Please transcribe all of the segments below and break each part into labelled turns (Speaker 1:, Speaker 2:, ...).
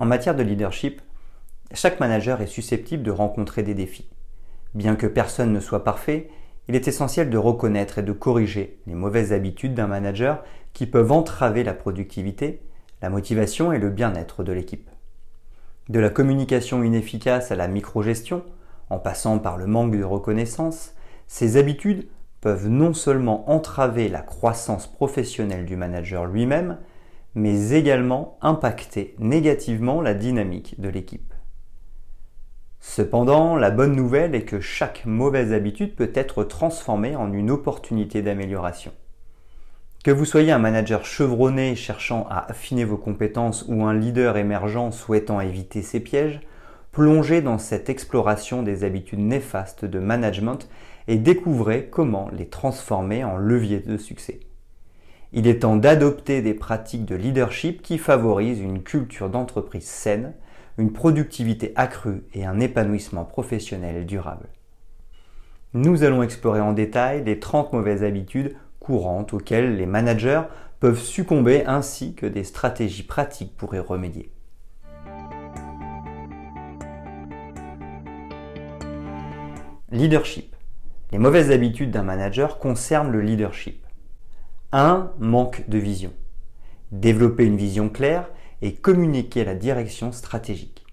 Speaker 1: En matière de leadership, chaque manager est susceptible de rencontrer des défis. Bien que personne ne soit parfait, il est essentiel de reconnaître et de corriger les mauvaises habitudes d'un manager qui peuvent entraver la productivité, la motivation et le bien-être de l'équipe. De la communication inefficace à la microgestion, en passant par le manque de reconnaissance, ces habitudes peuvent non seulement entraver la croissance professionnelle du manager lui-même, mais également impacter négativement la dynamique de l'équipe. Cependant, la bonne nouvelle est que chaque mauvaise habitude peut être transformée en une opportunité d'amélioration. Que vous soyez un manager chevronné cherchant à affiner vos compétences ou un leader émergent souhaitant éviter ces pièges, plongez dans cette exploration des habitudes néfastes de management et découvrez comment les transformer en levier de succès. Il est temps d'adopter des pratiques de leadership qui favorisent une culture d'entreprise saine, une productivité accrue et un épanouissement professionnel durable. Nous allons explorer en détail les 30 mauvaises habitudes courantes auxquelles les managers peuvent succomber ainsi que des stratégies pratiques pour y remédier. Leadership. Les mauvaises habitudes d'un manager concernent le leadership. 1. Manque de vision. Développer une vision claire et communiquer la direction stratégique.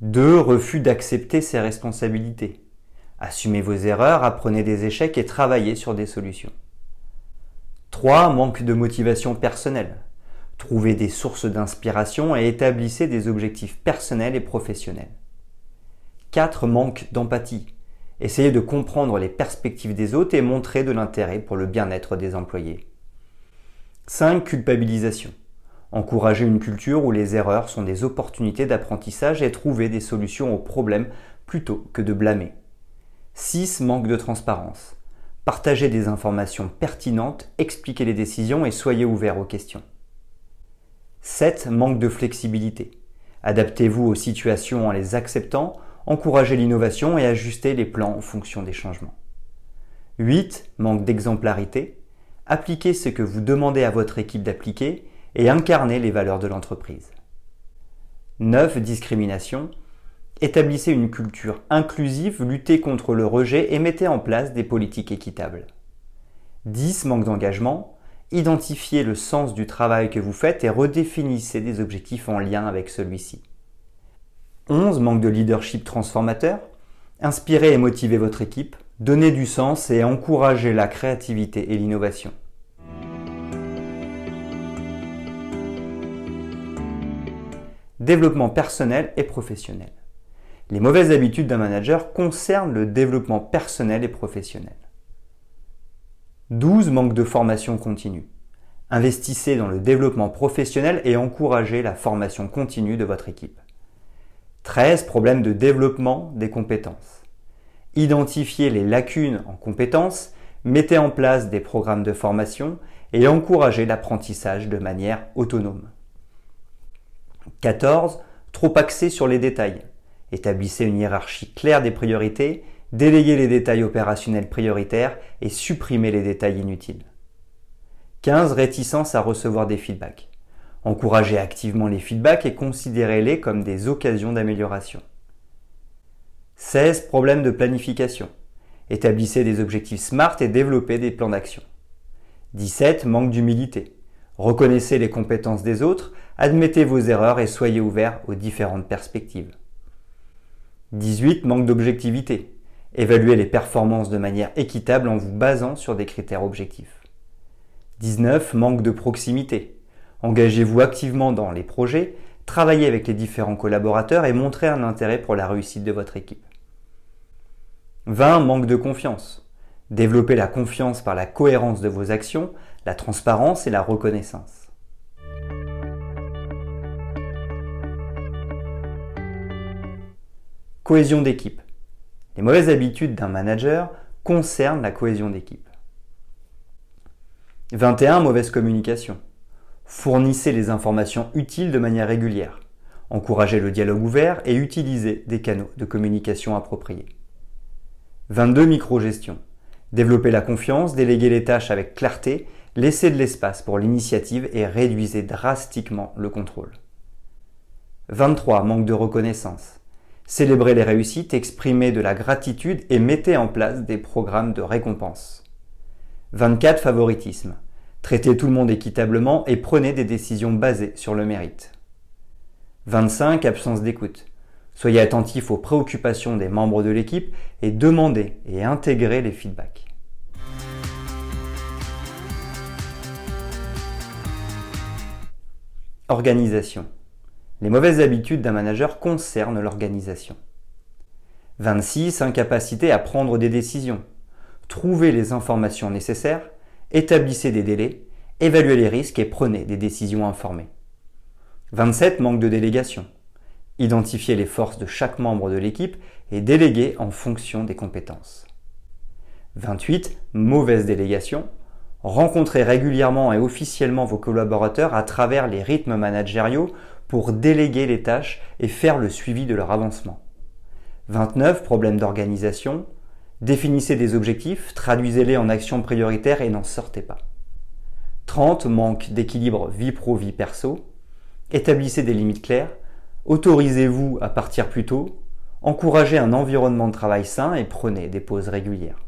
Speaker 1: 2. Refus d'accepter ses responsabilités. Assumez vos erreurs, apprenez des échecs et travaillez sur des solutions. 3. Manque de motivation personnelle. Trouvez des sources d'inspiration et établissez des objectifs personnels et professionnels. 4. Manque d'empathie. Essayez de comprendre les perspectives des autres et montrer de l'intérêt pour le bien-être des employés. 5. Culpabilisation. Encouragez une culture où les erreurs sont des opportunités d'apprentissage et trouver des solutions aux problèmes plutôt que de blâmer. 6. Manque de transparence. Partagez des informations pertinentes, expliquez les décisions et soyez ouvert aux questions. 7. Manque de flexibilité. Adaptez-vous aux situations en les acceptant encourager l'innovation et ajuster les plans en fonction des changements. 8. Manque d'exemplarité. Appliquez ce que vous demandez à votre équipe d'appliquer et incarnez les valeurs de l'entreprise. 9. Discrimination. Établissez une culture inclusive, luttez contre le rejet et mettez en place des politiques équitables. 10. Manque d'engagement. Identifiez le sens du travail que vous faites et redéfinissez des objectifs en lien avec celui-ci. 11. Manque de leadership transformateur. Inspirez et motivez votre équipe, donnez du sens et encouragez la créativité et l'innovation. Développement personnel et professionnel. Les mauvaises habitudes d'un manager concernent le développement personnel et professionnel. 12. Manque de formation continue. Investissez dans le développement professionnel et encouragez la formation continue de votre équipe. 13. Problème de développement des compétences. Identifiez les lacunes en compétences, mettez en place des programmes de formation et encouragez l'apprentissage de manière autonome. 14. Trop axé sur les détails. Établissez une hiérarchie claire des priorités, déléguez les détails opérationnels prioritaires et supprimez les détails inutiles. 15. Réticence à recevoir des feedbacks. Encouragez activement les feedbacks et considérez-les comme des occasions d'amélioration. 16. Problèmes de planification. Établissez des objectifs SMART et développez des plans d'action. 17. Manque d'humilité. Reconnaissez les compétences des autres, admettez vos erreurs et soyez ouverts aux différentes perspectives. 18. Manque d'objectivité. Évaluez les performances de manière équitable en vous basant sur des critères objectifs. 19. Manque de proximité. Engagez-vous activement dans les projets, travaillez avec les différents collaborateurs et montrez un intérêt pour la réussite de votre équipe. 20. Manque de confiance. Développez la confiance par la cohérence de vos actions, la transparence et la reconnaissance. Cohésion d'équipe. Les mauvaises habitudes d'un manager concernent la cohésion d'équipe. 21. Mauvaise communication. Fournissez les informations utiles de manière régulière. Encouragez le dialogue ouvert et utilisez des canaux de communication appropriés. 22. Microgestion. Développez la confiance, déléguez les tâches avec clarté, laissez de l'espace pour l'initiative et réduisez drastiquement le contrôle. 23. Manque de reconnaissance. Célébrez les réussites, exprimez de la gratitude et mettez en place des programmes de récompense. 24. Favoritisme. Traitez tout le monde équitablement et prenez des décisions basées sur le mérite. 25. Absence d'écoute. Soyez attentif aux préoccupations des membres de l'équipe et demandez et intégrez les feedbacks. Organisation. Les mauvaises habitudes d'un manager concernent l'organisation. 26. Incapacité à prendre des décisions. Trouvez les informations nécessaires, établissez des délais, évaluez les risques et prenez des décisions informées. 27. Manque de délégation. Identifiez les forces de chaque membre de l'équipe et déléguez en fonction des compétences. 28. Mauvaise délégation. Rencontrez régulièrement et officiellement vos collaborateurs à travers les rythmes managériaux pour déléguer les tâches et faire le suivi de leur avancement. 29. Problème d'organisation. Définissez des objectifs, traduisez-les en actions prioritaires et n'en sortez pas. 30. Manque d'équilibre vie pro-vie perso. Établissez des limites claires Autorisez-vous à partir plus tôt, encouragez un environnement de travail sain et prenez des pauses régulières.